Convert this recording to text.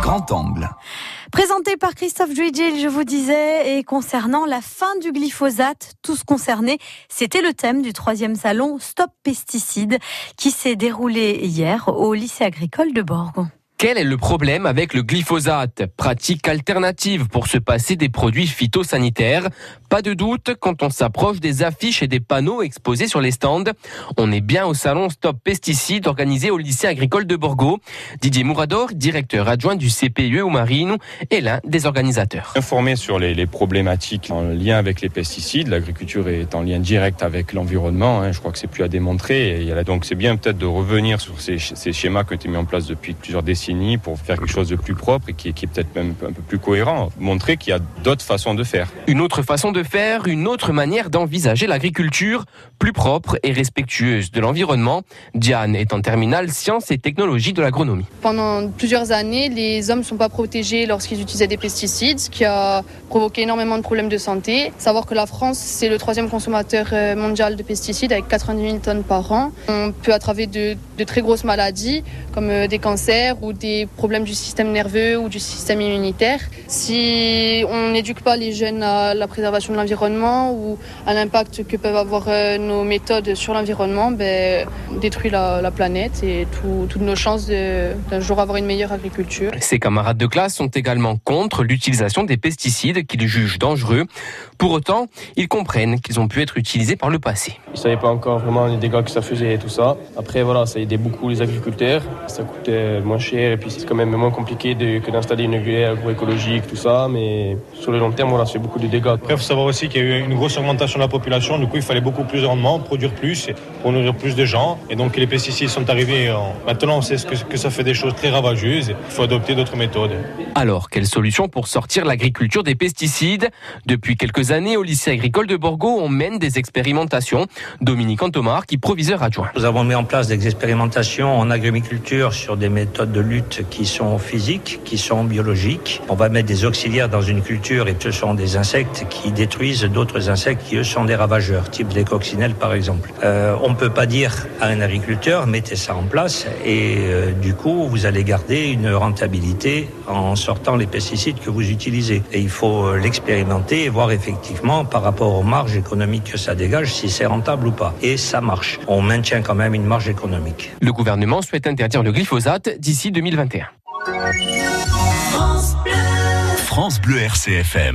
Grand Angle. Présenté par Christophe Duigil, je vous disais, et concernant la fin du glyphosate, tous concernés, c'était le thème du troisième salon Stop Pesticides qui s'est déroulé hier au lycée agricole de Borgon. Quel est le problème avec le glyphosate? Pratique alternative pour se passer des produits phytosanitaires. Pas de doute, quand on s'approche des affiches et des panneaux exposés sur les stands, on est bien au salon Stop Pesticides organisé au lycée agricole de Borgo. Didier Mourador, directeur adjoint du CPE ou Marine, est l'un des organisateurs. Informé sur les, problématiques en lien avec les pesticides, l'agriculture est en lien direct avec l'environnement, hein, je crois que c'est plus à démontrer. Donc c'est bien peut-être de revenir sur ces schémas qui ont été mis en place depuis plusieurs décennies pour faire quelque chose de plus propre et qui, qui est peut-être même un peu plus cohérent. Montrer qu'il y a d'autres façons de faire. Une autre façon de faire, une autre manière d'envisager l'agriculture, plus propre et respectueuse de l'environnement. Diane est en terminale sciences et technologies de l'agronomie. Pendant plusieurs années, les hommes ne sont pas protégés lorsqu'ils utilisaient des pesticides, ce qui a provoqué énormément de problèmes de santé. Savoir que la France, c'est le troisième consommateur euh, mondial de pesticides avec 90 000 tonnes par an. On peut attraver de, de très grosses maladies comme euh, des cancers ou des problèmes du système nerveux ou du système immunitaire. Si on n'éduque pas les jeunes à la préservation de l'environnement ou à l'impact que peuvent avoir euh, nos méthodes sur l'environnement, ben, on détruit la, la planète et tout, toutes nos chances d'un jour avoir une meilleure agriculture. Ses camarades de classe sont également contre l'utilisation des pesticides qu'ils jugent dangereux. Pour autant, ils comprennent qu'ils ont pu être utilisés par le passé. Ils ne savaient pas encore vraiment les dégâts que ça faisait et tout ça. Après, voilà, ça aidait beaucoup les agriculteurs. Ça coûtait moins cher et puis c'est quand même moins compliqué de, que d'installer une grille agroécologique, tout ça. Mais sur le long terme, voilà, c'est beaucoup de dégâts. Après, il faut savoir aussi qu'il y a eu une grosse augmentation de la population. Du coup, il fallait beaucoup plus de rendement, produire plus pour nourrir plus de gens. Et donc, les pesticides sont arrivés. Maintenant, on sait que, que ça fait des choses très ravageuses. Il faut adopter d'autres méthodes. Alors, quelle solution pour sortir l'agriculture des pesticides? Depuis quelques années, au lycée agricole de Borgo, on mène des expérimentations. Dominique Antomar, qui proviseur adjoint. Nous avons mis en place des expérimentations en agriculture sur des méthodes de lutte qui sont physiques, qui sont biologiques. On va mettre des auxiliaires dans une culture et ce sont des insectes qui détruisent d'autres insectes qui eux sont des ravageurs, type des coccinelles par exemple. Euh, on ne peut pas dire à un agriculteur mettez ça en place et euh, du coup vous allez garder une rentabilité en sortant les pesticides que vous utilisez. Et il faut l'expérimenter et voir effectivement par rapport aux marges économiques que ça dégage si c'est rentable ou pas. Et ça marche. On maintient quand même une marge économique. Le gouvernement souhaite interdire le glyphosate d'ici 2021. France Bleu, France Bleu RCFM.